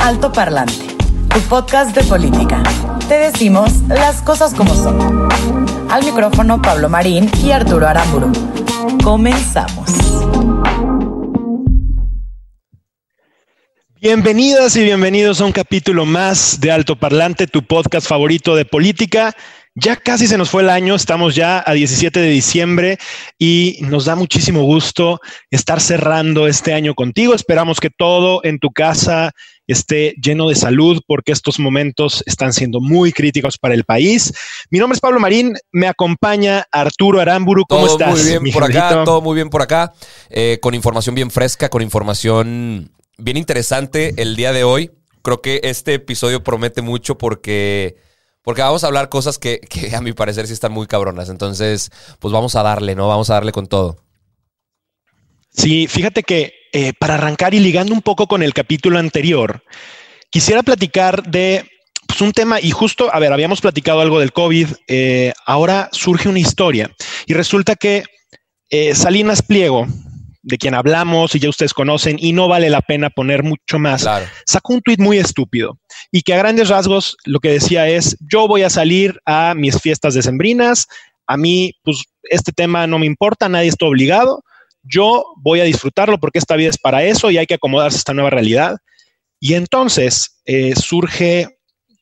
Alto Parlante, tu podcast de política. Te decimos las cosas como son. Al micrófono Pablo Marín y Arturo Aramburu. Comenzamos. Bienvenidas y bienvenidos a un capítulo más de Alto Parlante, tu podcast favorito de política. Ya casi se nos fue el año, estamos ya a 17 de diciembre y nos da muchísimo gusto estar cerrando este año contigo. Esperamos que todo en tu casa esté lleno de salud porque estos momentos están siendo muy críticos para el país. Mi nombre es Pablo Marín, me acompaña Arturo Aramburu. ¿Cómo todo estás? muy bien mi por acá, todo muy bien por acá, eh, con información bien fresca, con información bien interesante el día de hoy. Creo que este episodio promete mucho porque, porque vamos a hablar cosas que, que a mi parecer sí están muy cabronas. Entonces, pues vamos a darle, ¿no? Vamos a darle con todo. Sí, fíjate que eh, para arrancar y ligando un poco con el capítulo anterior, quisiera platicar de pues, un tema y justo, a ver, habíamos platicado algo del COVID, eh, ahora surge una historia y resulta que eh, Salinas Pliego, de quien hablamos y ya ustedes conocen y no vale la pena poner mucho más, Claro. sacó un tuit muy estúpido y que a grandes rasgos lo que decía es, yo voy a salir a mis fiestas decembrinas, a mí pues este tema no me importa, nadie está obligado, yo voy a disfrutarlo porque esta vida es para eso y hay que acomodarse a esta nueva realidad. Y entonces eh, surge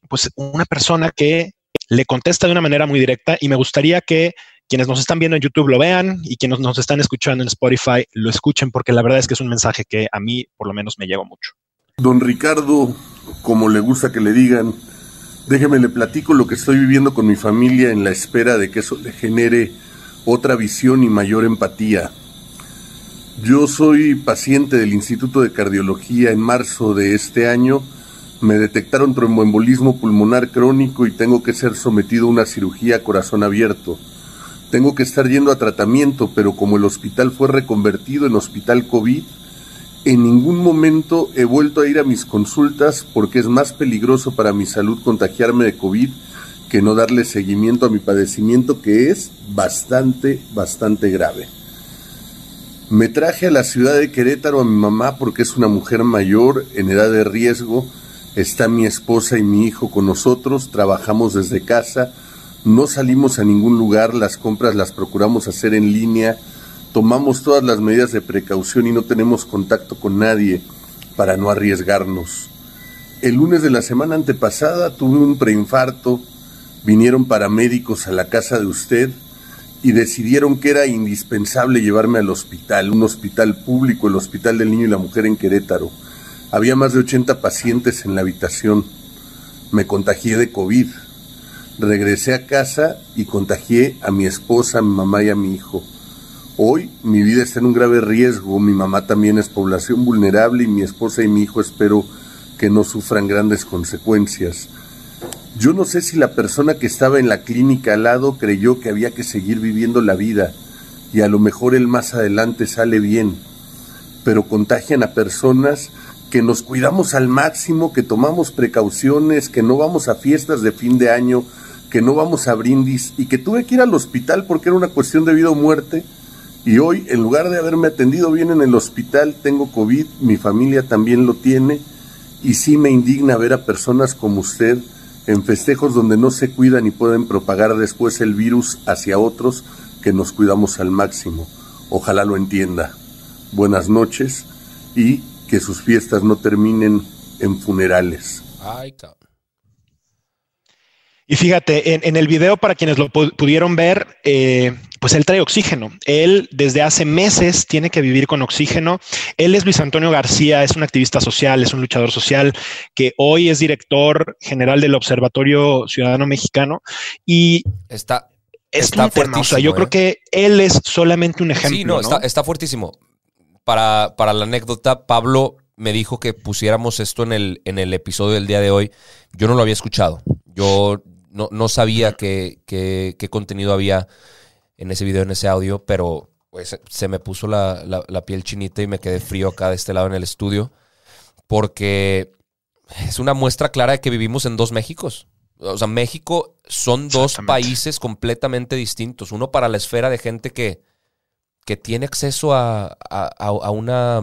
pues una persona que le contesta de una manera muy directa y me gustaría que quienes nos están viendo en YouTube lo vean y quienes nos están escuchando en Spotify lo escuchen porque la verdad es que es un mensaje que a mí por lo menos me llegó mucho. Don Ricardo, como le gusta que le digan, déjeme le platico lo que estoy viviendo con mi familia en la espera de que eso le genere otra visión y mayor empatía. Yo soy paciente del Instituto de Cardiología en marzo de este año. Me detectaron tromboembolismo pulmonar crónico y tengo que ser sometido a una cirugía a corazón abierto. Tengo que estar yendo a tratamiento, pero como el hospital fue reconvertido en hospital COVID, en ningún momento he vuelto a ir a mis consultas porque es más peligroso para mi salud contagiarme de COVID que no darle seguimiento a mi padecimiento que es bastante, bastante grave. Me traje a la ciudad de Querétaro a mi mamá porque es una mujer mayor, en edad de riesgo. Está mi esposa y mi hijo con nosotros, trabajamos desde casa, no salimos a ningún lugar, las compras las procuramos hacer en línea, tomamos todas las medidas de precaución y no tenemos contacto con nadie para no arriesgarnos. El lunes de la semana antepasada tuve un preinfarto, vinieron paramédicos a la casa de usted y decidieron que era indispensable llevarme al hospital, un hospital público, el Hospital del Niño y la Mujer en Querétaro. Había más de 80 pacientes en la habitación. Me contagié de COVID. Regresé a casa y contagié a mi esposa, a mi mamá y a mi hijo. Hoy mi vida está en un grave riesgo, mi mamá también es población vulnerable y mi esposa y mi hijo espero que no sufran grandes consecuencias. Yo no sé si la persona que estaba en la clínica al lado creyó que había que seguir viviendo la vida y a lo mejor él más adelante sale bien, pero contagian a personas que nos cuidamos al máximo, que tomamos precauciones, que no vamos a fiestas de fin de año, que no vamos a brindis y que tuve que ir al hospital porque era una cuestión de vida o muerte. Y hoy, en lugar de haberme atendido bien en el hospital, tengo COVID, mi familia también lo tiene, y sí me indigna ver a personas como usted en festejos donde no se cuidan y pueden propagar después el virus hacia otros que nos cuidamos al máximo. Ojalá lo entienda. Buenas noches y que sus fiestas no terminen en funerales. Ay. Y fíjate, en, en el video, para quienes lo pu- pudieron ver, eh, pues él trae oxígeno. Él desde hace meses tiene que vivir con oxígeno. Él es Luis Antonio García, es un activista social, es un luchador social, que hoy es director general del Observatorio Ciudadano Mexicano. Y Está, es Está un tema. O sea, fuertísimo, yo creo ¿eh? que él es solamente un ejemplo. Sí, no, ¿no? Está, está fuertísimo. Para, para la anécdota, Pablo me dijo que pusiéramos esto en el, en el episodio del día de hoy. Yo no lo había escuchado. Yo no, no sabía qué, qué- qué contenido había en ese video, en ese audio, pero pues, se me puso la, la- la piel chinita y me quedé frío acá de este lado en el estudio, porque es una muestra clara de que vivimos en dos Méxicos. O sea, México son dos países completamente distintos. Uno para la esfera de gente que, que tiene acceso a, a- a- una,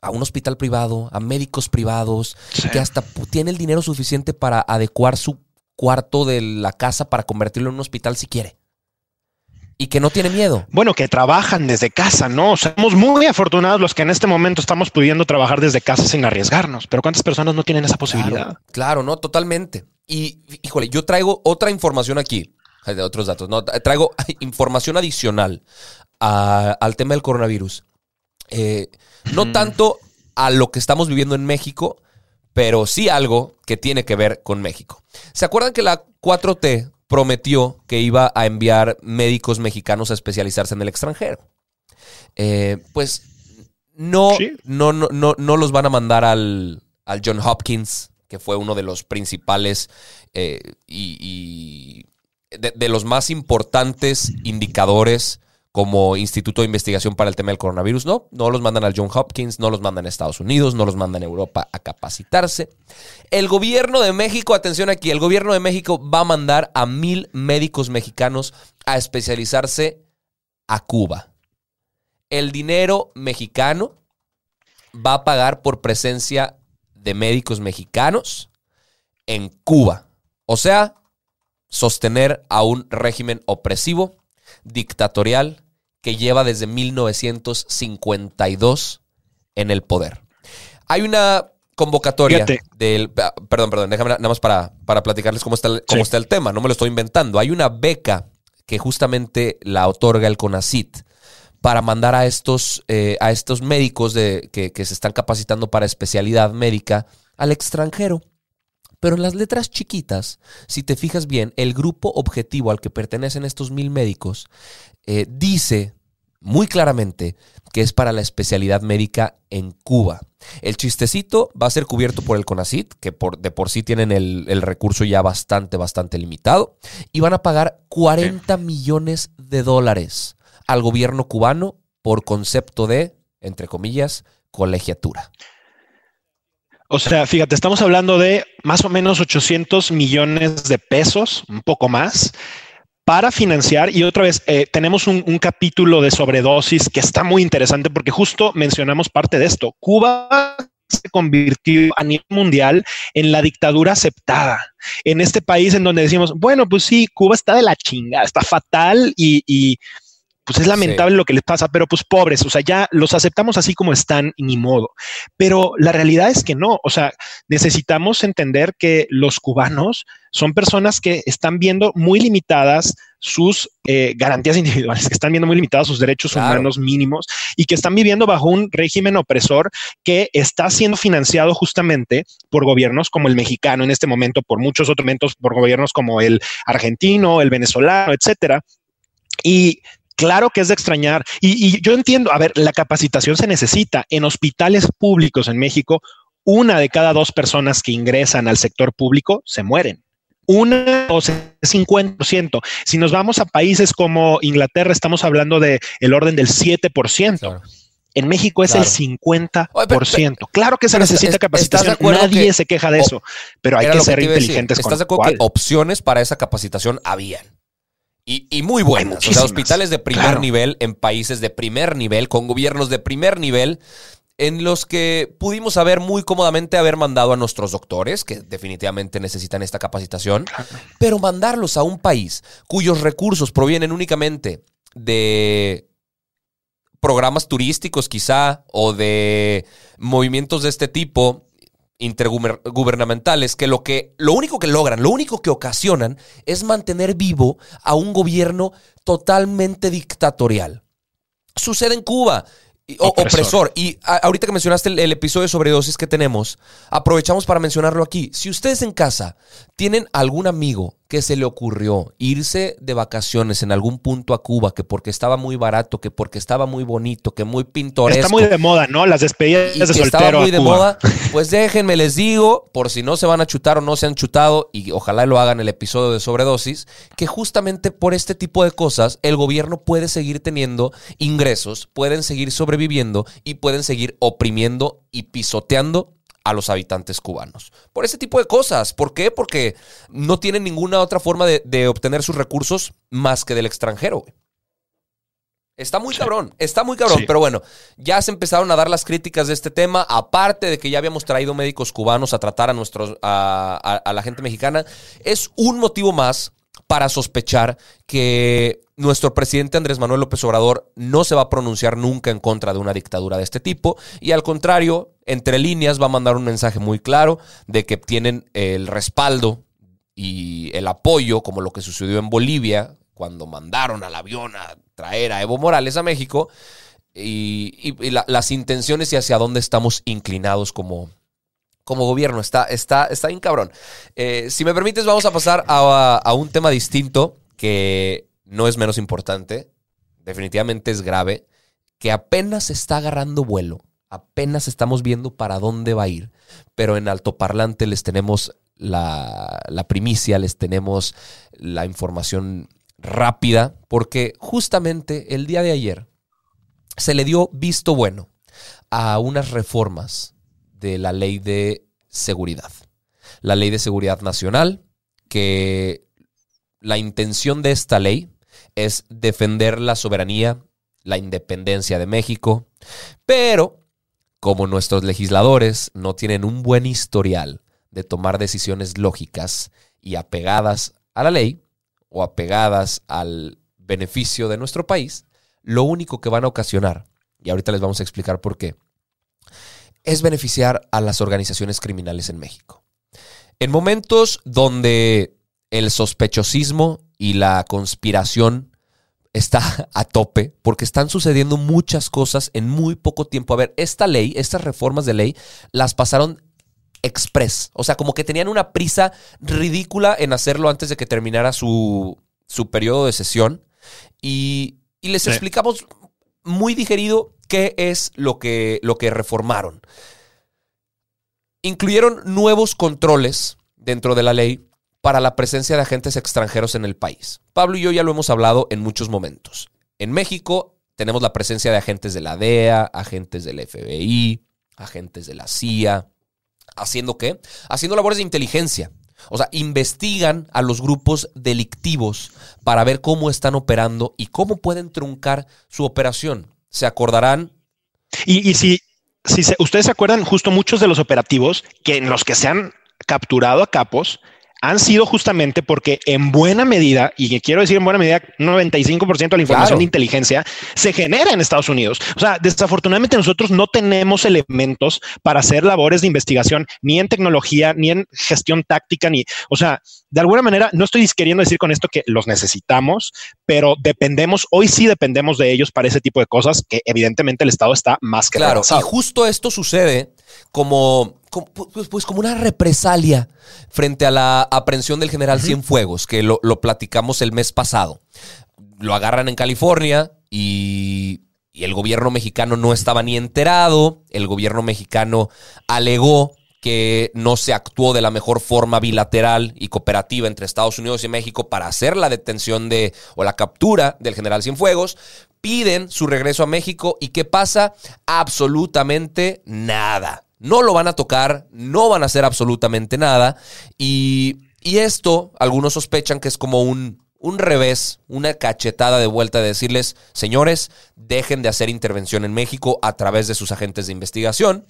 a un hospital privado, a médicos privados, Sí. que hasta tiene el dinero suficiente para adecuar su cuarto de la casa para convertirlo en un hospital si quiere. Y que no tiene miedo. Bueno, que trabajan desde casa, ¿no? O sea, somos muy afortunados los que en este momento estamos pudiendo trabajar desde casa sin arriesgarnos. Pero ¿cuántas personas no tienen esa posibilidad? Claro, claro, no, totalmente. Y híjole, yo traigo otra información aquí, de otros datos, no, traigo información adicional a- al tema del coronavirus. Eh, no tanto a lo que estamos viviendo en México, pero sí algo que tiene que ver con México. ¿Se acuerdan que la 4T prometió que iba a enviar médicos mexicanos a especializarse en el extranjero? Eh, pues no, Sí. no, no, no, no los van a mandar al, al John Hopkins, que fue uno de los principales eh, y, y de, de los más importantes indicadores como Instituto de Investigación para el tema del coronavirus. No, no los mandan al John Hopkins, no los mandan a Estados Unidos, no los mandan a Europa a capacitarse. El gobierno de México, atención aquí, el gobierno de México va a mandar a mil médicos mexicanos a especializarse a Cuba. El dinero mexicano va a pagar por presencia de médicos mexicanos en Cuba. O sea, sostener a un régimen opresivo, dictatorial, que lleva desde 1952 en el poder. Hay una convocatoria Fíjate. del... Perdón, perdón, déjame nada más para, para platicarles cómo está, el, cómo Sí. está el tema. No me lo estoy inventando. Hay una beca que justamente la otorga el CONACIT para mandar a estos, eh, a estos médicos de, que, que se están capacitando para especialidad médica al extranjero. Pero en las letras chiquitas, si te fijas bien, el grupo objetivo al que pertenecen estos mil médicos eh, dice muy claramente que es para la especialidad médica en Cuba. El chistecito va a ser cubierto por el CONACIT, que por, de por sí tienen el, el recurso ya bastante, bastante limitado, y van a pagar 40 millones de dólares al gobierno cubano por concepto de, entre comillas, colegiatura. O sea, fíjate, estamos hablando de más o menos 800 millones de pesos, un poco más, para financiar. Y otra vez, eh, tenemos un, capítulo de sobredosis que está muy interesante porque justo mencionamos parte de esto. Cuba se convirtió a nivel mundial en la dictadura aceptada. En este país en donde decimos, bueno, pues sí, Cuba está de la chinga, está fatal y pues es lamentable lo que les pasa, pero pues pobres, o sea, ya los aceptamos así como están y ni modo. Pero la realidad es que no, o sea, necesitamos entender que los cubanos son personas que están viendo muy limitadas sus eh, garantías individuales, que están viendo muy limitados sus derechos Claro. humanos mínimos y que están viviendo bajo un régimen opresor que está siendo financiado justamente por gobiernos como el mexicano en este momento, por muchos otros momentos, por gobiernos como el argentino, el venezolano, etcétera. Y Claro que es de extrañar. Y, y, yo entiendo, a ver, la capacitación se necesita. En hospitales públicos en México, una de cada dos personas que ingresan al sector público se mueren. Una o sea, 50%. Si nos vamos a países como Inglaterra, estamos hablando de el orden del 7%. Claro. En México es Claro. el 50%. Oye, pero- pero- claro que se necesita capacitación. ¿estás de acuerdo Nadie que- se queja de eso, pero hay que ser decir. inteligentes con ¿Estás de acuerdo cuál. que opciones para esa capacitación habían? Y, y muy buenas. O sea, hospitales de primer Claro. nivel en países de primer nivel, con gobiernos de primer nivel, en los que pudimos haber muy cómodamente haber mandado a nuestros doctores, que definitivamente necesitan esta capacitación, pero mandarlos a un país cuyos recursos provienen únicamente de programas turísticos quizá o de movimientos de este tipo intergubernamentales que lo que lo único que logran, lo único que ocasionan es mantener vivo a un gobierno totalmente dictatorial. Sucede en Cuba opresor. Y ahorita que mencionaste el, episodio de sobredosis que tenemos, aprovechamos para mencionarlo aquí. Si ustedes en casa tienen algún amigo que se le ocurrió irse de vacaciones en algún punto a Cuba, que porque estaba muy barato, que porque estaba muy bonito, que muy pintoresco. Está muy de moda, ¿no? Las despedidas de soltero Estaba muy de moda. Pues déjenme, les digo, por si no se van a chutar o no se han chutado, y ojalá lo hagan el episodio de sobredosis, que justamente por este tipo de cosas el gobierno puede seguir teniendo ingresos, pueden seguir sobreviviendo y pueden seguir oprimiendo y pisoteando a los habitantes cubanos. Por ese tipo de cosas. ¿Por qué? Porque no tienen ninguna otra forma de, obtener sus recursos más que del extranjero. Está muy cabrón, está muy cabrón, pero bueno, ya se empezaron a dar las críticas de este tema, aparte de que ya habíamos traído médicos cubanos a tratar a nuestros a, a la gente mexicana, es un motivo más para sospechar que nuestro presidente Andrés Manuel López Obrador no se va a pronunciar nunca en contra de una dictadura de este tipo y al contrario, entre líneas va a mandar un mensaje muy claro de que tienen el respaldo y el apoyo, como lo que sucedió en Bolivia, cuando mandaron al avión a traer a Evo Morales a México, y, las intenciones y hacia dónde estamos inclinados como, como gobierno. Está, está, está bien cabrón. Eh, si me permites, vamos a pasar a, a un tema distinto que no es menos importante, definitivamente es grave, que apenas está agarrando vuelo, apenas estamos viendo para dónde va a ir, pero en altoparlante les tenemos la, la primicia, les tenemos la información rápida, porque justamente el día de ayer se le dio visto bueno a unas reformas de la ley de seguridad. La ley de seguridad nacional, que la intención de esta ley es defender la soberanía, la independencia de México, pero como nuestros legisladores no tienen un buen historial de tomar decisiones lógicas y apegadas a la ley o apegadas al beneficio de nuestro país, lo único que van a ocasionar, y ahorita les vamos a explicar por qué, es beneficiar a las organizaciones criminales en México. En momentos donde el sospechosismo y la conspiración está a tope porque están sucediendo muchas cosas en muy poco tiempo. A ver, esta ley, estas reformas de ley, las pasaron express. O sea, como que tenían una prisa ridícula en hacerlo antes de que terminara su, su periodo de sesión. Y, les explicamos muy digerido qué es lo que, lo que reformaron. Incluyeron nuevos controles dentro de la ley para la presencia de agentes extranjeros en el país. Pablo y yo ya lo hemos hablado en muchos momentos. En México tenemos la presencia de agentes de la DEA, agentes del FBI, agentes de la CIA. ¿Haciendo qué? Haciendo labores de inteligencia. O sea, investigan a los grupos delictivos para ver cómo están operando y cómo pueden truncar su operación. ¿Se acordarán? Y, si, si ustedes se acuerdan, justo muchos de los operativos que en los que se han capturado a capos han sido justamente porque en buena medida, y quiero decir en buena medida, 95% de la información de inteligencia se genera en Estados Unidos. O sea, desafortunadamente nosotros no tenemos elementos para hacer labores de investigación ni en tecnología, ni en gestión táctica, ni, o sea, de alguna manera, no estoy queriendo decir con esto que los necesitamos, pero dependemos, hoy sí dependemos de ellos para ese tipo de cosas que evidentemente el Estado está más que Claro, y justo esto sucede como, pues, pues, como una represalia frente a la aprehensión del general Cienfuegos, que lo, lo, platicamos el mes pasado. Lo agarran en California y, y el gobierno mexicano no estaba ni enterado. El gobierno mexicano alegó que no se actuó de la mejor forma bilateral y cooperativa entre Estados Unidos y México para hacer la detención de o la captura del general Cienfuegos, piden su regreso a México y ¿qué pasa? Absolutamente nada. No lo van a tocar, no van a hacer absolutamente nada y, y esto algunos sospechan que es como un, un revés, una cachetada de vuelta de decirles, señores, dejen de hacer intervención en México a través de sus agentes de investigación.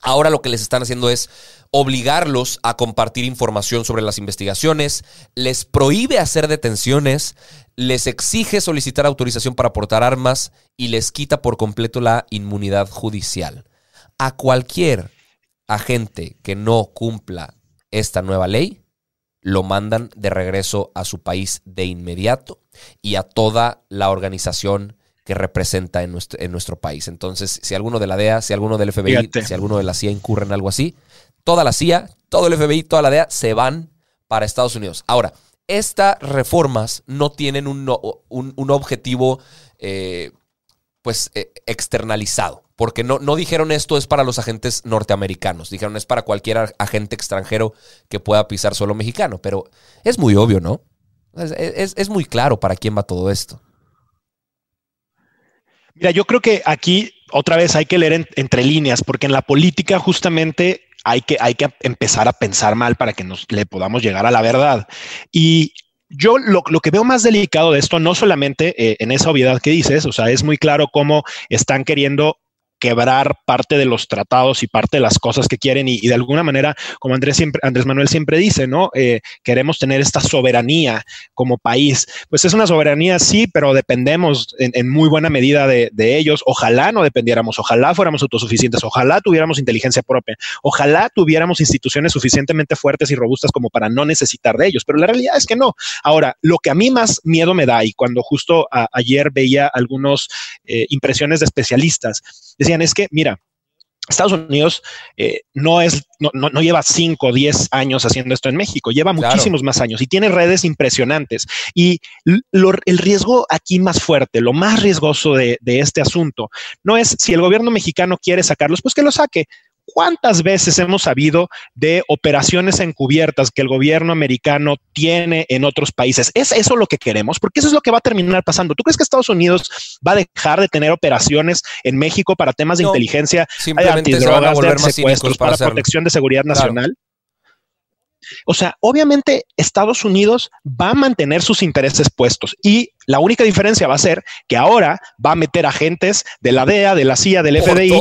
Ahora lo que les están haciendo es obligarlos a compartir información sobre las investigaciones, les prohíbe hacer detenciones, les exige solicitar autorización para portar armas y les quita por completo la inmunidad judicial. A cualquier agente que no cumpla esta nueva ley, lo mandan de regreso a su país de inmediato y a toda la organización que representa en nuestro, en nuestro país. Entonces, si alguno de la DEA, si alguno del FBI, si alguno de la CIA incurre en algo así, toda la CIA, todo el FBI, toda la DEA se van para Estados Unidos. Ahora, estas reformas no tienen un, un, objetivo eh, pues eh, externalizado, porque no, no dijeron esto es para los agentes norteamericanos, dijeron es para cualquier agente extranjero que pueda pisar solo mexicano, pero es muy obvio, ¿no? Es, muy claro para quién va todo esto. Mira, yo creo que aquí otra vez hay que leer entre líneas, porque en la política justamente hay que, hay que empezar a pensar mal para que nos le podamos llegar a la verdad. Y yo lo, que veo más delicado de esto, no solamente eh, en esa obviedad que dices, o sea, es muy claro cómo están queriendo quebrar parte de los tratados y parte de las cosas que quieren y, de alguna manera, como Andrés, siempre, Andrés Manuel siempre dice, ¿no? Eh, queremos tener esta soberanía como país. Pues es una soberanía, sí, pero dependemos en, muy buena medida de, ellos. Ojalá no dependiéramos, ojalá fuéramos autosuficientes, ojalá tuviéramos inteligencia propia, ojalá tuviéramos instituciones suficientemente fuertes y robustas como para no necesitar de ellos, pero la realidad es que no. Ahora, lo que a mí más miedo me da y cuando justo ayer veía algunas eh, impresiones de especialistas, decían es que, mira, Estados Unidos eh, no, es, no, no, lleva 5 o 10 años haciendo esto en México, lleva muchísimos más años y tiene redes impresionantes. Y el riesgo aquí más fuerte, lo más riesgoso de, de, este asunto, no es si el gobierno mexicano quiere sacarlos, pues que lo saque. ¿Cuántas veces hemos sabido de operaciones encubiertas que el gobierno americano tiene en otros países? ¿Es eso lo que queremos? Porque eso es lo que va a terminar pasando. ¿Tú crees que Estados Unidos va a dejar de tener operaciones en México para temas de inteligencia, simplemente antidrogas, de secuestros, para, protección de seguridad nacional? O sea, obviamente Estados Unidos va a mantener sus intereses puestos y la única diferencia va a ser que ahora va a meter agentes de la DEA, de la CIA, del FBI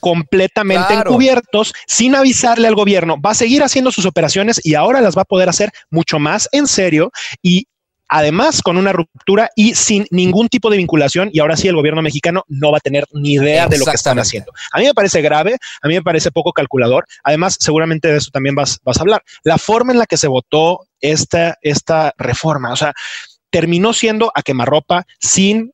completamente encubiertos sin avisarle al gobierno. Va a seguir haciendo sus operaciones y ahora las va a poder hacer mucho más en serio y además con una ruptura y sin ningún tipo de vinculación y ahora sí el gobierno mexicano no va a tener ni idea de lo que están haciendo. A mí me parece grave, a mí me parece poco calculador, además seguramente de eso también vas, vas a hablar. La forma en la que se votó esta, esta reforma, o sea, terminó siendo a quemarropa sin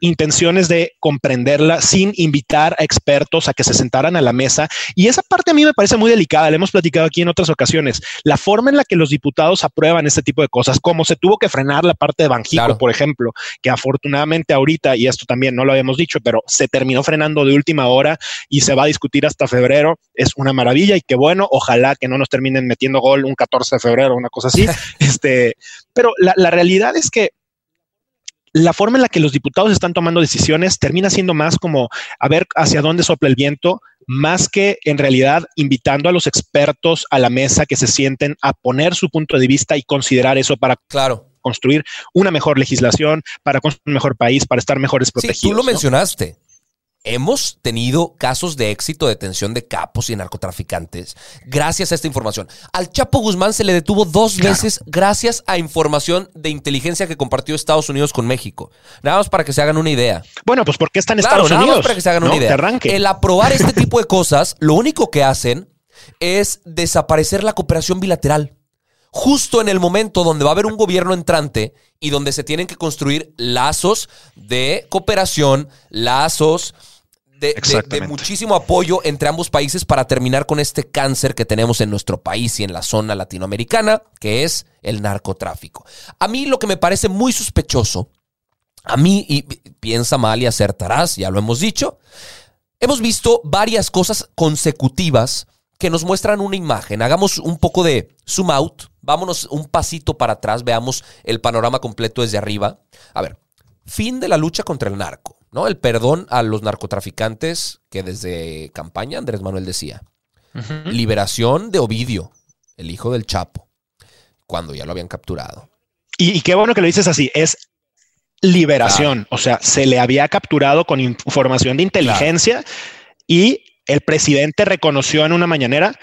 intenciones de comprenderla sin invitar a expertos a que se sentaran a la mesa. Y esa parte a mí me parece muy delicada, la hemos platicado aquí en otras ocasiones. La forma en la que los diputados aprueban este tipo de cosas, como se tuvo que frenar la parte de Banjico, por ejemplo, que afortunadamente ahorita, y esto también no lo habíamos dicho, pero se terminó frenando de última hora y se va a discutir hasta febrero, es una maravilla y qué bueno, ojalá que no nos terminen metiendo gol un 14 de febrero, una cosa así. este, pero la, la realidad es que la forma en la que los diputados están tomando decisiones termina siendo más como a ver hacia dónde sopla el viento, más que en realidad invitando a los expertos a la mesa que se sienten a poner su punto de vista y considerar eso para claro. construir una mejor legislación, para construir un mejor país, para estar mejores protegidos. Sí, tú lo mencionaste hemos tenido casos de éxito de detención de capos y narcotraficantes gracias a esta información. Al Chapo Guzmán se le detuvo dos veces gracias a información de inteligencia que compartió Estados Unidos con México. Nada más para que se hagan una idea. Bueno, pues porque está en Estados nada Unidos. Más para que se hagan una idea. El aprobar este tipo de cosas, lo único que hacen es desaparecer la cooperación bilateral justo en el momento donde va a haber un gobierno entrante y donde se tienen que construir lazos de cooperación, lazos de, muchísimo apoyo entre ambos países para terminar con este cáncer que tenemos en nuestro país y en la zona latinoamericana, que es el narcotráfico. A mí lo que me parece muy sospechoso, a mí, y piensa mal y acertarás, ya lo hemos dicho, hemos visto varias cosas consecutivas que nos muestran una imagen. Hagamos un poco de zoom out, vámonos un pasito para atrás, veamos el panorama completo desde arriba. A ver, fin de la lucha contra el narco. ¿no? El perdón a los narcotraficantes que desde campaña Andrés Manuel decía. Liberación de Ovidio, el hijo del Chapo, cuando ya lo habían capturado. Y, qué bueno que lo dices así, es liberación, o sea, se le había capturado con información de inteligencia y el presidente reconoció en una mañanera,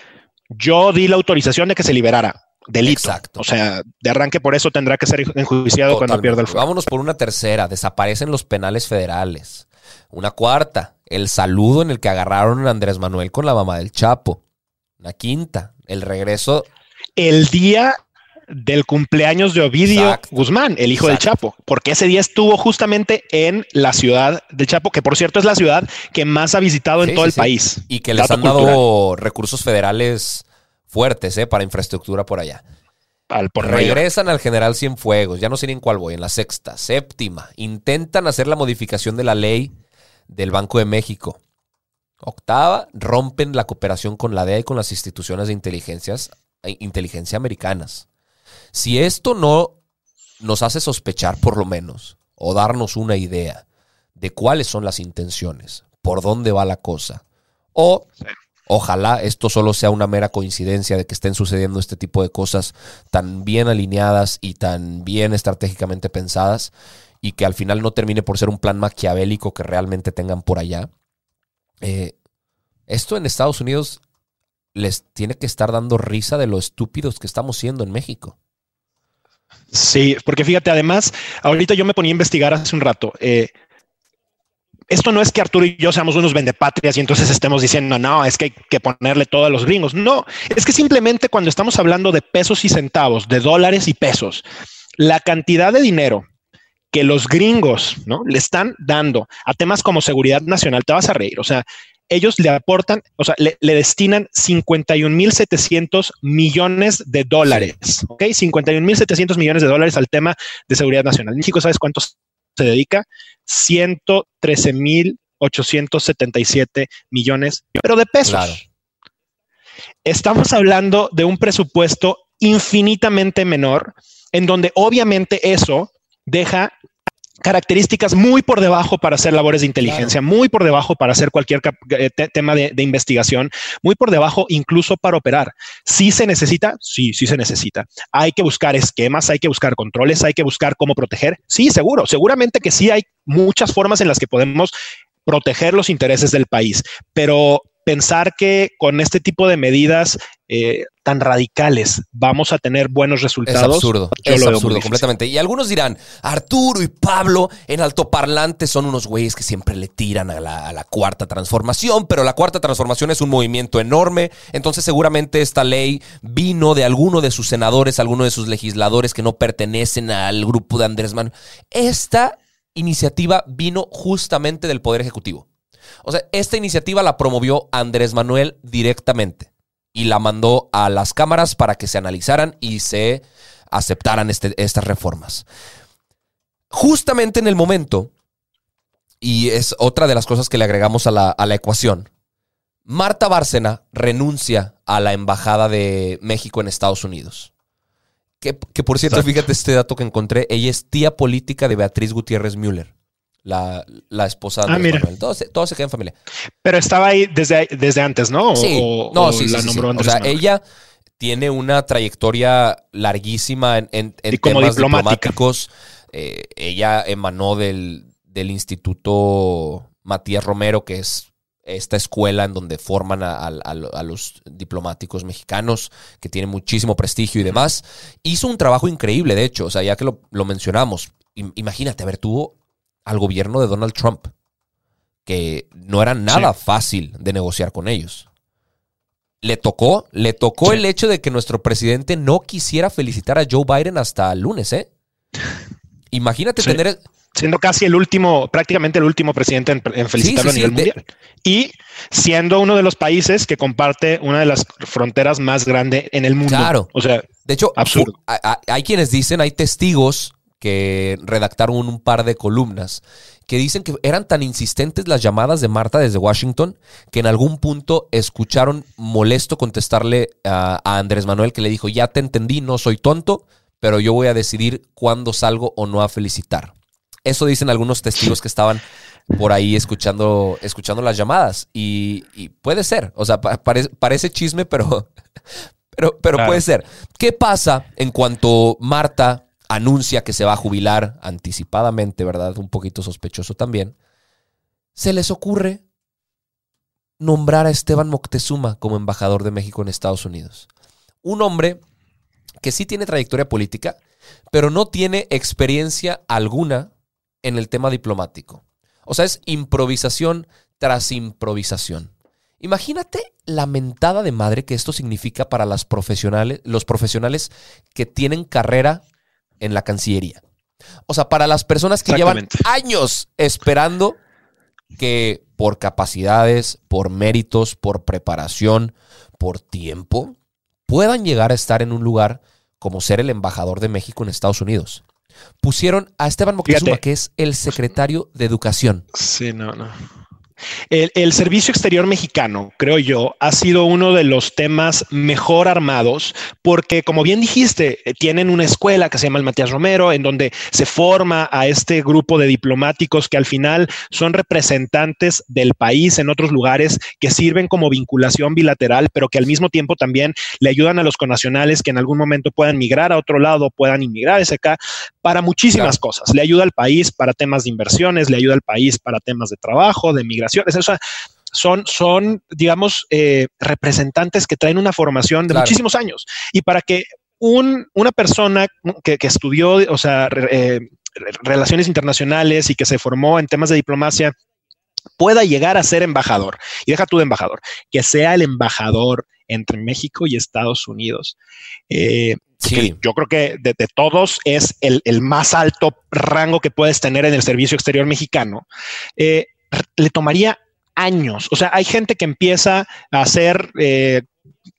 yo di la autorización de que se liberara delito. Exacto. O sea, de arranque por eso tendrá que ser enjuiciado cuando pierda el fuego. Vámonos por una tercera, desaparecen los penales federales. Una cuarta, el saludo en el que agarraron a Andrés Manuel con la mamá del Chapo. Una quinta, el regreso. El día del cumpleaños de Ovidio Exacto. Guzmán, el hijo Exacto. del Chapo, porque ese día estuvo justamente en la ciudad del Chapo, que por cierto es la ciudad que más ha visitado Sí, en todo sí, el sí. país. Y que les Dato han dado cultural. recursos federales fuertes ¿eh? para infraestructura por allá. Al por. Regresan al general Cienfuegos, ya no sé ni en cuál voy, en la sexta, séptima. Intentan hacer la modificación de la ley del Banco de México. Octava, rompen la cooperación con la DEA y con las instituciones de inteligencias, eh, inteligencia americanas. Si esto no nos hace sospechar, por lo menos, o darnos una idea de cuáles son las intenciones, por dónde va la cosa, o Ojalá esto solo sea una mera coincidencia de que estén sucediendo este tipo de cosas tan bien alineadas y tan bien estratégicamente pensadas y que al final no termine por ser un plan maquiavélico que realmente tengan por allá. Eh, esto en Estados Unidos les tiene que estar dando risa de lo estúpidos que estamos siendo en México. Sí, porque fíjate, además, ahorita yo me ponía a investigar hace un rato. eh, esto no es que Arturo y yo seamos unos vendepatrias y entonces estemos diciendo, no, es que hay que ponerle todo a los gringos. No, es que simplemente cuando estamos hablando de pesos y centavos, de dólares y pesos, la cantidad de dinero que los gringos ¿no? le están dando a temas como seguridad nacional, te vas a reír. O sea, ellos le aportan, o sea, le, le destinan 51.700 millones de dólares, ¿ok? 51.700 millones de dólares al tema de seguridad nacional. México, ¿sabes cuántos se dedica? 113.877 millones, pero de pesos. Claro. Estamos hablando de un presupuesto infinitamente menor, en donde obviamente eso deja características muy por debajo para hacer labores de inteligencia, muy por debajo para hacer cualquier eh, te- tema de, de investigación, muy por debajo incluso para operar. Sí se necesita, sí, sí se necesita. Hay que buscar esquemas, hay que buscar controles, hay que buscar cómo proteger. Sí, seguro, seguramente que sí hay muchas formas en las que podemos proteger los intereses del país, pero pensar que con este tipo de medidas eh, tan radicales vamos a tener buenos Es resultados. absurdo, yo es absurdo completamente. Y algunos dirán, Arturo y Pablo en altoparlante son unos güeyes que siempre le tiran a la, a la cuarta transformación, pero la cuarta transformación es un movimiento enorme, entonces seguramente esta ley vino de alguno de sus senadores, alguno de sus legisladores que no pertenecen al grupo de Andrés Manuel. Esta iniciativa vino justamente del Poder Ejecutivo. O sea, esta iniciativa la promovió Andrés Manuel directamente y la mandó a las cámaras para que se analizaran y se aceptaran este- estas reformas. Justamente en el momento, y es otra de las cosas que le agregamos a la, a la ecuación, Marta Bárcena renuncia a la embajada de México en Estados Unidos. Que, que por cierto, Exacto. fíjate este dato que encontré, ella es tía política de Beatriz Gutiérrez Müller, la, la esposa de Ah, mira. Manuel. Todo se, todo se queda en familia. Pero estaba ahí desde, desde antes, ¿no? Sí, o- no, o sí, la sí, sí. nombró O sea, Manuel. ella tiene una trayectoria larguísima en, en- temas diplomáticos. Eh, ella emanó del, del Instituto Matías Romero, que es esta escuela en donde forman a, a- a- los diplomáticos mexicanos, que tiene muchísimo prestigio y demás. Hizo un trabajo increíble, de hecho, o sea, ya que lo, lo mencionamos, im- imagínate, a ver, tuvo al gobierno de Donald Trump, que no era nada fácil de negociar con ellos. Le tocó, le tocó Sí. el hecho de que nuestro presidente no quisiera felicitar a Joe Biden hasta el lunes, ¿eh? Imagínate Sí. tener siendo casi el último, prácticamente el último presidente en, en felicitarlo sí, a nivel sí, de- mundial. Y siendo uno de los países que comparte una de las fronteras más grandes en el mundo. Claro. O sea, De hecho, Absurdo. hay quienes dicen, hay testigos que redactaron un par de columnas que dicen que eran tan insistentes las llamadas de Marta desde Washington que en algún punto escucharon molesto contestarle a, a Andrés Manuel que le dijo, ya te entendí, no soy tonto, pero yo voy a decidir cuándo salgo o no a felicitar. Eso dicen algunos testigos que estaban por ahí escuchando, escuchando las llamadas. Y, y puede ser. O sea, pa- parece, parece chisme, pero, pero, pero Claro. puede ser. ¿Qué pasa en cuanto Marta anuncia que se va a jubilar anticipadamente, verdad? Un poquito sospechoso también. Se les ocurre nombrar a Esteban Moctezuma como embajador de México en Estados Unidos. Un hombre que sí tiene trayectoria política, pero no tiene experiencia alguna en el tema diplomático. O sea, es improvisación tras improvisación. Imagínate la mentada de madre que esto significa para las profesionales, los profesionales que tienen carrera en la Cancillería. O sea, para las personas que llevan años esperando que por capacidades, por méritos, por preparación, por tiempo, puedan llegar a estar en un lugar como ser el embajador de México en Estados Unidos. Pusieron a Esteban Moctezuma, que es el secretario de Educación. Sí, no, no. El, servicio exterior mexicano, creo yo, ha sido uno de los temas mejor armados porque, como bien dijiste, tienen una escuela que se llama el Matías Romero, en donde se forma a este grupo de diplomáticos que al final son representantes del país en otros lugares que sirven como vinculación bilateral, pero que al mismo tiempo también le ayudan a los conacionales que en algún momento puedan migrar a otro lado, puedan inmigrar ese acá para muchísimas cosas. Le ayuda al país para temas de inversiones, le ayuda al país para temas de trabajo, de migración son, son, digamos, eh, representantes que traen una formación de muchísimos años. Y para que un, una persona que, estudió, o sea, eh, relaciones internacionales y que se formó en temas de diplomacia, pueda llegar a ser embajador, y deja tú de embajador, que sea el embajador entre México y Estados Unidos. Eh, yo creo que de, todos es el, más alto rango que puedes tener en el servicio exterior mexicano le tomaría años. O sea, hay gente que empieza a hacer, eh,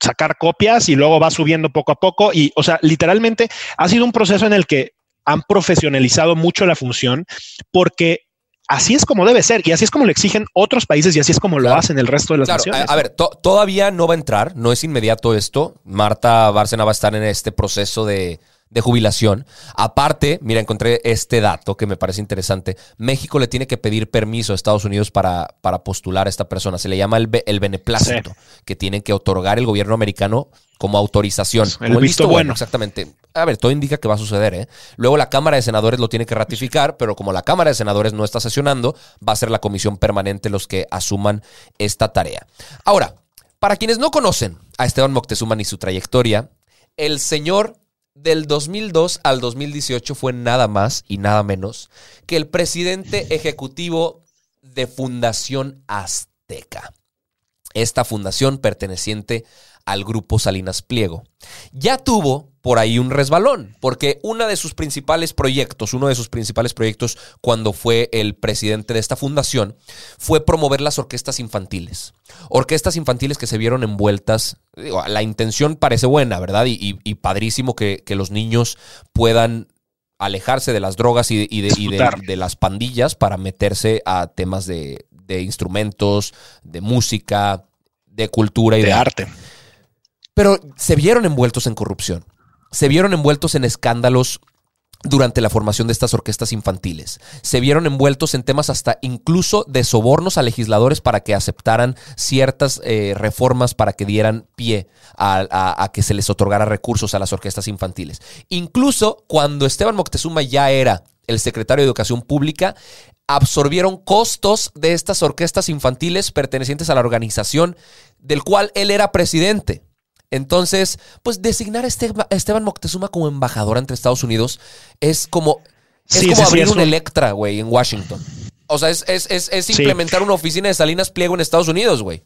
sacar copias y luego va subiendo poco a poco. Y, o sea, literalmente ha sido un proceso en el que han profesionalizado mucho la función porque así es como debe ser y así es como lo exigen otros países y así es como lo hacen el resto de las naciones. A, ver, todavía no va a entrar, no es inmediato esto. Marta Bárcena va a estar en este proceso de de jubilación. Aparte, mira, encontré este dato que me parece interesante. México le tiene que pedir permiso a Estados Unidos para, para postular a esta persona. Se le llama el, el beneplácito, que tienen que otorgar el gobierno americano como autorización. El, visto, bueno. Exactamente. A ver, todo indica que va a suceder. ¿eh? Luego la Cámara de Senadores lo tiene que ratificar, pero como la Cámara de Senadores no está sesionando, va a ser la comisión permanente los que asuman esta tarea. Ahora, para quienes no conocen a Esteban Moctezuma ni su trayectoria, el señor del 2002 al 2018 fue nada más y nada menos que el presidente ejecutivo de Fundación Azteca. Esta fundación perteneciente al grupo Salinas Pliego. Ya tuvo por ahí un resbalón, porque uno de sus principales proyectos, uno de sus principales proyectos cuando fue el presidente de esta fundación, fue promover las orquestas infantiles. Orquestas infantiles que se vieron envueltas, la intención parece buena, ¿verdad? Y, padrísimo que, los niños puedan alejarse de las drogas y, de, las pandillas para meterse a temas de, instrumentos, de música, de cultura y de, arte. Pero se vieron envueltos en corrupción. Se vieron envueltos en escándalos durante la formación de estas orquestas infantiles. Se vieron envueltos en temas hasta incluso de sobornos a legisladores para que aceptaran ciertas eh, reformas para que dieran pie a, que se les otorgara recursos a las orquestas infantiles. Incluso cuando Esteban Moctezuma ya era el secretario de Educación Pública, absorbieron costos de estas orquestas infantiles pertenecientes a la organización del cual él era presidente. Entonces, pues designar a Esteban Moctezuma como embajador entre Estados Unidos es como, es como abrir un Electra, güey, en Washington. O sea, es, implementar una oficina de Salinas Pliego en Estados Unidos, güey.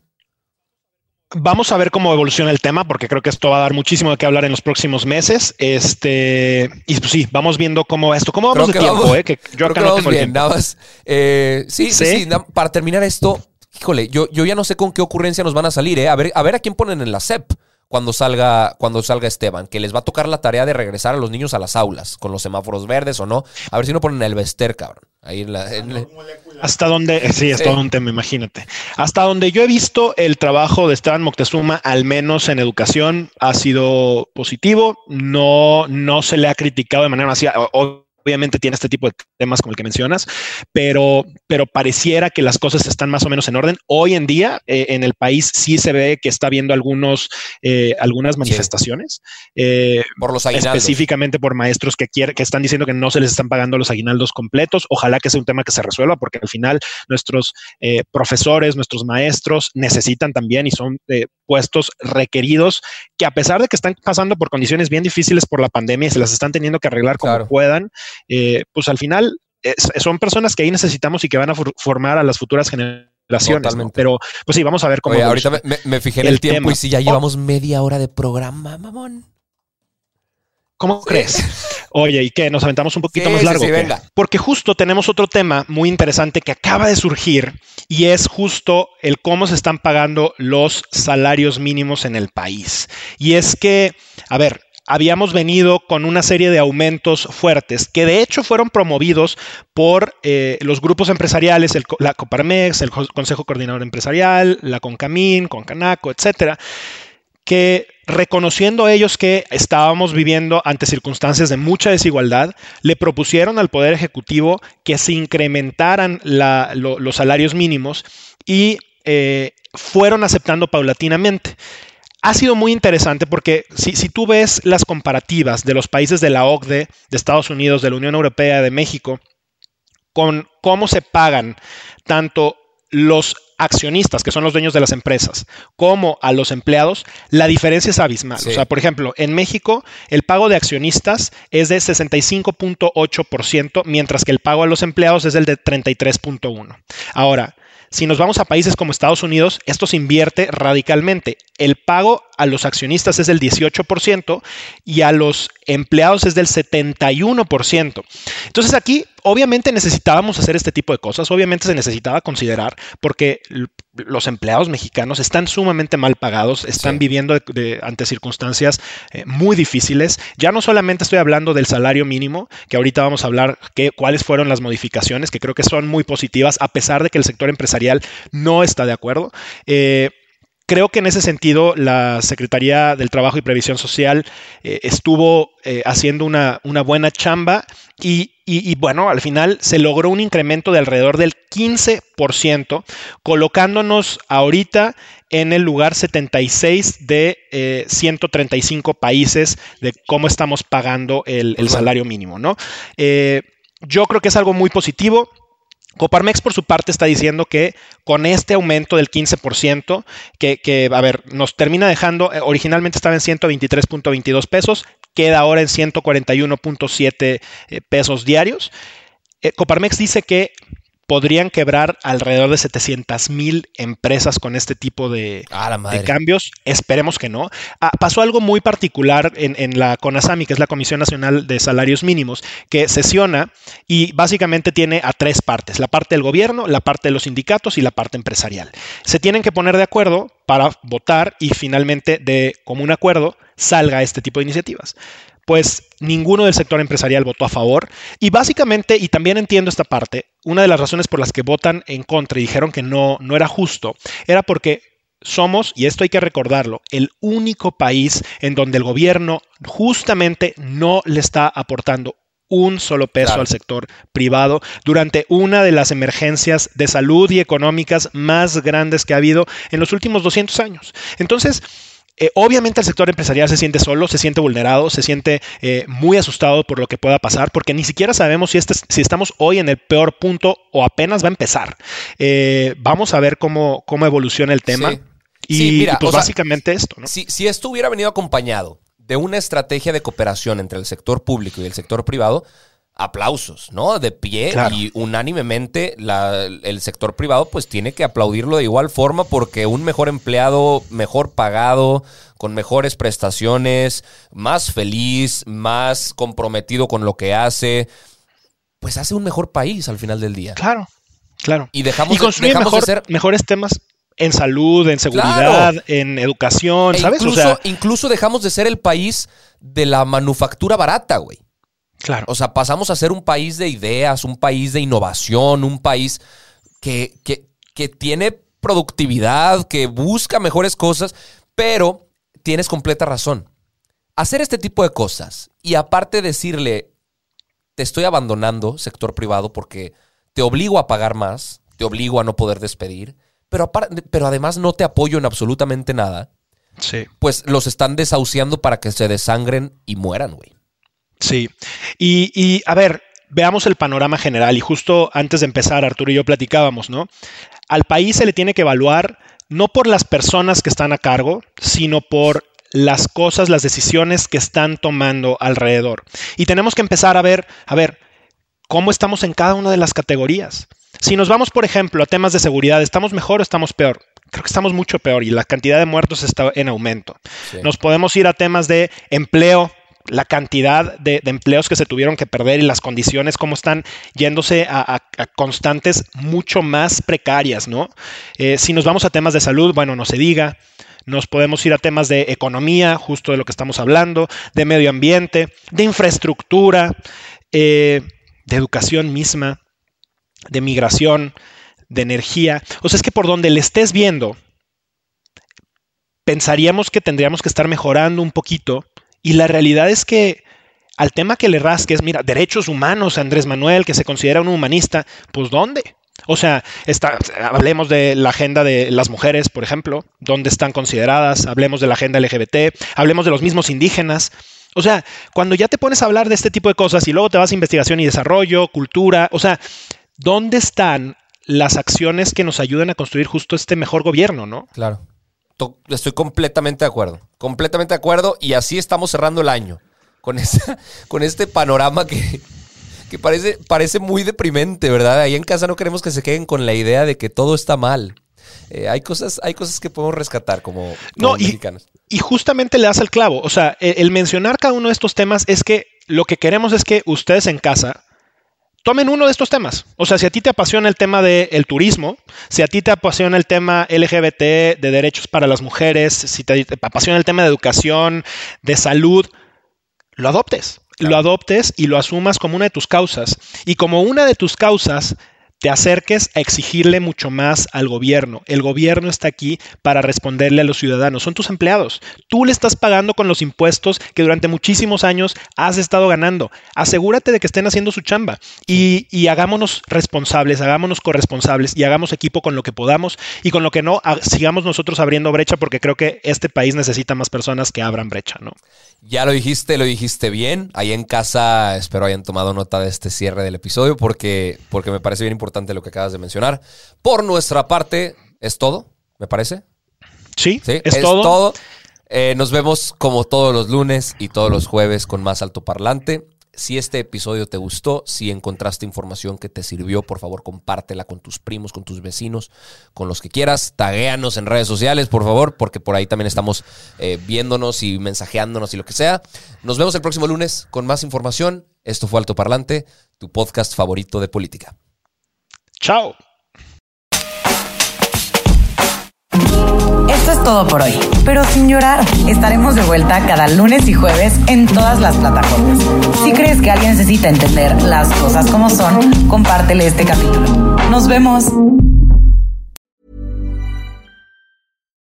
Vamos a ver cómo evoluciona el tema, porque creo que esto va a dar muchísimo de qué hablar en los próximos meses. Este, y pues sí, vamos viendo cómo esto, cómo vamos de tiempo, eh, que yo acá no tengo bien, nada más. Eh, sí, sí, sí, para terminar esto, híjole, yo, yo ya no sé con qué ocurrencia nos van a salir, ¿eh? A ver, a ver a quién ponen en la CEP cuando salga, cuando salga Esteban, que les va a tocar la tarea de regresar a los niños a las aulas, con los semáforos verdes o no. A ver si no ponen el Bester, cabrón. Ahí en la, Hasta donde, sí, es todo un tema, imagínate. Hasta donde yo he visto el trabajo de Esteban Moctezuma, al menos en educación, ha sido positivo. No, no se le ha criticado de manera masiva obviamente tiene este tipo de temas como el que mencionas, pero, pero pareciera que las cosas están más o menos en orden. Hoy en día eh, en el país sí se ve que está habiendo algunos, eh, algunas manifestaciones. Eh, por los aguinaldos. Específicamente por maestros que, quieren, que están diciendo que no se les están pagando los aguinaldos completos. Ojalá que sea un tema que se resuelva porque al final nuestros profesores, nuestros maestros necesitan también y son puestos requeridos que a pesar de que están pasando por condiciones bien difíciles por la pandemia y se las están teniendo que arreglar como puedan, eh, pues al final son personas que ahí necesitamos y que van a formar a las futuras generaciones. ¿no? Pero pues sí, vamos a ver cómo. Oye, ahorita me, fijé en el, tiempo y si ya llevamos media hora de programa, mamón. ¿Cómo crees? Oye, ¿y qué? ¿Nos aventamos un poquito Sí, más largo? sí, venga. Porque justo tenemos otro tema muy interesante que acaba de surgir y es justo el cómo se están pagando los salarios mínimos en el país. Y es que, a ver, habíamos venido con una serie de aumentos fuertes que de hecho fueron promovidos por eh, los grupos empresariales, la Coparmex, el Co- Consejo Coordinador Empresarial, la Concamín, Concanaco, etcétera, que reconociendo ellos que estábamos viviendo ante circunstancias de mucha desigualdad, le propusieron al Poder Ejecutivo que se incrementaran los salarios mínimos y eh, fueron aceptando paulatinamente. Ha sido muy interesante porque si, si tú ves las comparativas de los países de la OCDE, de Estados Unidos, de la Unión Europea, de México, con cómo se pagan tanto los accionistas, que son los dueños de las empresas, como a los empleados, la diferencia es abismal. Sí. O sea, por ejemplo, en México el pago de accionistas es de 65.8%, mientras que el pago a los empleados es el de 33.1%. Ahora, si nos vamos a países como Estados Unidos, esto se invierte radicalmente. El pago a los accionistas es del 18% y a los empleados es del 71%. Entonces aquí obviamente necesitábamos hacer este tipo de cosas, obviamente se necesitaba considerar porque los empleados mexicanos están sumamente mal pagados, están Sí. viviendo de- de- ante circunstancias eh, muy difíciles. Ya no solamente estoy hablando del salario mínimo, que ahorita vamos a hablar que, cuáles fueron las modificaciones, que creo que son muy positivas, a pesar de que el sector empresarial no está de acuerdo. Eh, Creo que en ese sentido la Secretaría del Trabajo y Previsión Social eh, estuvo eh, haciendo una, una buena chamba y, y- y, bueno, al final se logró un incremento de alrededor del 15%, colocándonos ahorita en el lugar 76 de eh, 135 países de cómo estamos pagando el, el salario mínimo, ¿no? Eh, yo creo que es algo muy positivo. Coparmex, por su parte, está diciendo que con este aumento del 15%, que, que, a ver, nos termina dejando, eh, originalmente estaba en 123.22 pesos, queda ahora en 141.7 eh, pesos diarios. Eh, Coparmex dice que podrían quebrar alrededor de 700 mil empresas con este tipo de, Ah, cambios. Esperemos que no. Ah, pasó algo muy particular en, en la CONASAMI, que es la Comisión Nacional de Salarios Mínimos, que sesiona y básicamente tiene a tres partes, la parte del gobierno, la parte de los sindicatos y la parte empresarial. Se tienen que poner de acuerdo para votar y finalmente de común acuerdo salga este tipo de iniciativas pues ninguno del sector empresarial votó a favor. Y básicamente, y también entiendo esta parte, una de las razones por las que votan en contra y dijeron que no, no era justo, era porque somos, y esto hay que recordarlo, el único país en donde el gobierno justamente no le está aportando un solo peso Claro. al sector privado durante una de las emergencias de salud y económicas más grandes que ha habido en los últimos 200 años. Entonces, eh, obviamente el sector empresarial se siente solo, se siente vulnerado, se siente eh, muy asustado por lo que pueda pasar, porque ni siquiera sabemos si, este, si estamos hoy en el peor punto o apenas va a empezar. Eh, vamos a ver cómo, cómo evoluciona el tema. Sí. Y, Sí, mira, y, pues sea, básicamente esto, ¿no? Si, si esto hubiera venido acompañado de una estrategia de cooperación entre el sector público y el sector privado, aplausos, ¿no? De pie Claro. y unánimemente la- el sector privado pues tiene que aplaudirlo de igual forma porque un mejor empleado, mejor pagado, con mejores prestaciones, más feliz, más comprometido con lo que hace, pues hace un mejor país al final del día. Claro, claro. Y dejamos, y de- construye dejamos mejor- de ser... mejores temas en salud, en seguridad, en educación, e ¿sabes? incluso, o sea, incluso dejamos de ser el país de la manufactura barata, güey. Claro. O sea, pasamos a ser un país de ideas, un país de innovación, un país que, que, que tiene productividad, que busca mejores cosas, pero tienes completa razón. Hacer este tipo de cosas y aparte decirle, te estoy abandonando, sector privado, porque te obligo a pagar más, te obligo a no poder despedir, pero, pero además no te apoyo en absolutamente nada, Sí. pues los están desahuciando para que se desangren y mueran, güey. Sí. Y, y, a ver, veamos el panorama general. Y justo antes de empezar, Arturo y yo platicábamos, ¿no? Al país se le tiene que evaluar no por las personas que están a cargo, sino por las cosas, las decisiones que están tomando alrededor. Y tenemos que empezar a ver, a ver, cómo estamos en cada una de las categorías. Si nos vamos, por ejemplo, a temas de seguridad, ¿estamos mejor o estamos peor? Creo que estamos mucho peor y la cantidad de muertos está en aumento. Nos podemos ir a temas de empleo, la cantidad de, empleos que se tuvieron que perder y las condiciones, cómo están yéndose a, constantes mucho más precarias, ¿no? Eh, si nos vamos a temas de salud, bueno, no se diga. Nos podemos ir a temas de economía, justo de lo que estamos hablando, de medio ambiente, de infraestructura, eh, de educación misma, de migración, de energía. O sea, es que por donde le estés viendo, pensaríamos que tendríamos que estar mejorando un poquito y la realidad es que al tema que le rasques, mira, derechos humanos, Andrés Manuel, que se considera un humanista, pues ¿dónde? O sea, está, hablemos de la agenda de las mujeres, por ejemplo, dónde están consideradas, hablemos de la agenda LGBT, hablemos de los mismos indígenas. O sea, cuando ya te pones a hablar de este tipo de cosas y luego te vas a investigación y desarrollo, cultura, o sea, ¿dónde están las acciones que nos ayuden a construir justo este mejor gobierno, no? Claro. Estoy completamente de acuerdo. Completamente de acuerdo. Y así estamos cerrando el año. Con, con este panorama que, que parece, parece muy deprimente, ¿verdad? Ahí en casa no queremos que se queden con la idea de que todo está mal. Eh, hay, cosas, hay cosas que podemos rescatar como, no, mexicanos. Y, justamente le das el clavo. O sea, el mencionar cada uno de estos temas es que lo que queremos es que ustedes en casa tomen uno de estos temas. O sea, si a ti te apasiona el tema del turismo, si a ti te apasiona el tema LGBT, de derechos para las mujeres, si te, apasiona el tema de educación, de salud, lo adoptes. Lo adoptes y lo asumas como una de tus causas. Y como una de tus causas, te acerques a exigirle mucho más al gobierno. El gobierno está aquí para responderle a los ciudadanos. Son tus empleados. Tú le estás pagando con los impuestos que durante muchísimos años has estado ganando. Asegúrate de que estén haciendo su chamba y, hagámonos responsables, hagámonos corresponsables y hagamos equipo con lo que podamos y con lo que no, sigamos nosotros abriendo brecha porque creo que este país necesita más personas que abran brecha, ¿no? Ya lo dijiste, lo dijiste bien. Ahí en casa espero hayan tomado nota de este cierre del episodio porque, porque me parece bien importante lo que acabas de mencionar. Por nuestra parte, es todo, me parece. Sí, es, todo. Eh, nos vemos como todos los lunes y todos los jueves con más alto parlante. Si este episodio te gustó, si encontraste información que te sirvió, por favor compártela con tus primos, con tus vecinos, con los que quieras. Taguéanos en redes sociales, por favor, porque por ahí también estamos eh, viéndonos y mensajeándonos y lo que sea. Nos vemos el próximo lunes con más información. Esto fue Alto Parlante, tu podcast favorito de política. Chao. Esto es todo por hoy, pero sin llorar. Estaremos de vuelta cada lunes y jueves en todas las plataformas. Si crees que alguien necesita entender las cosas como son, compártele este capítulo. Nos vemos.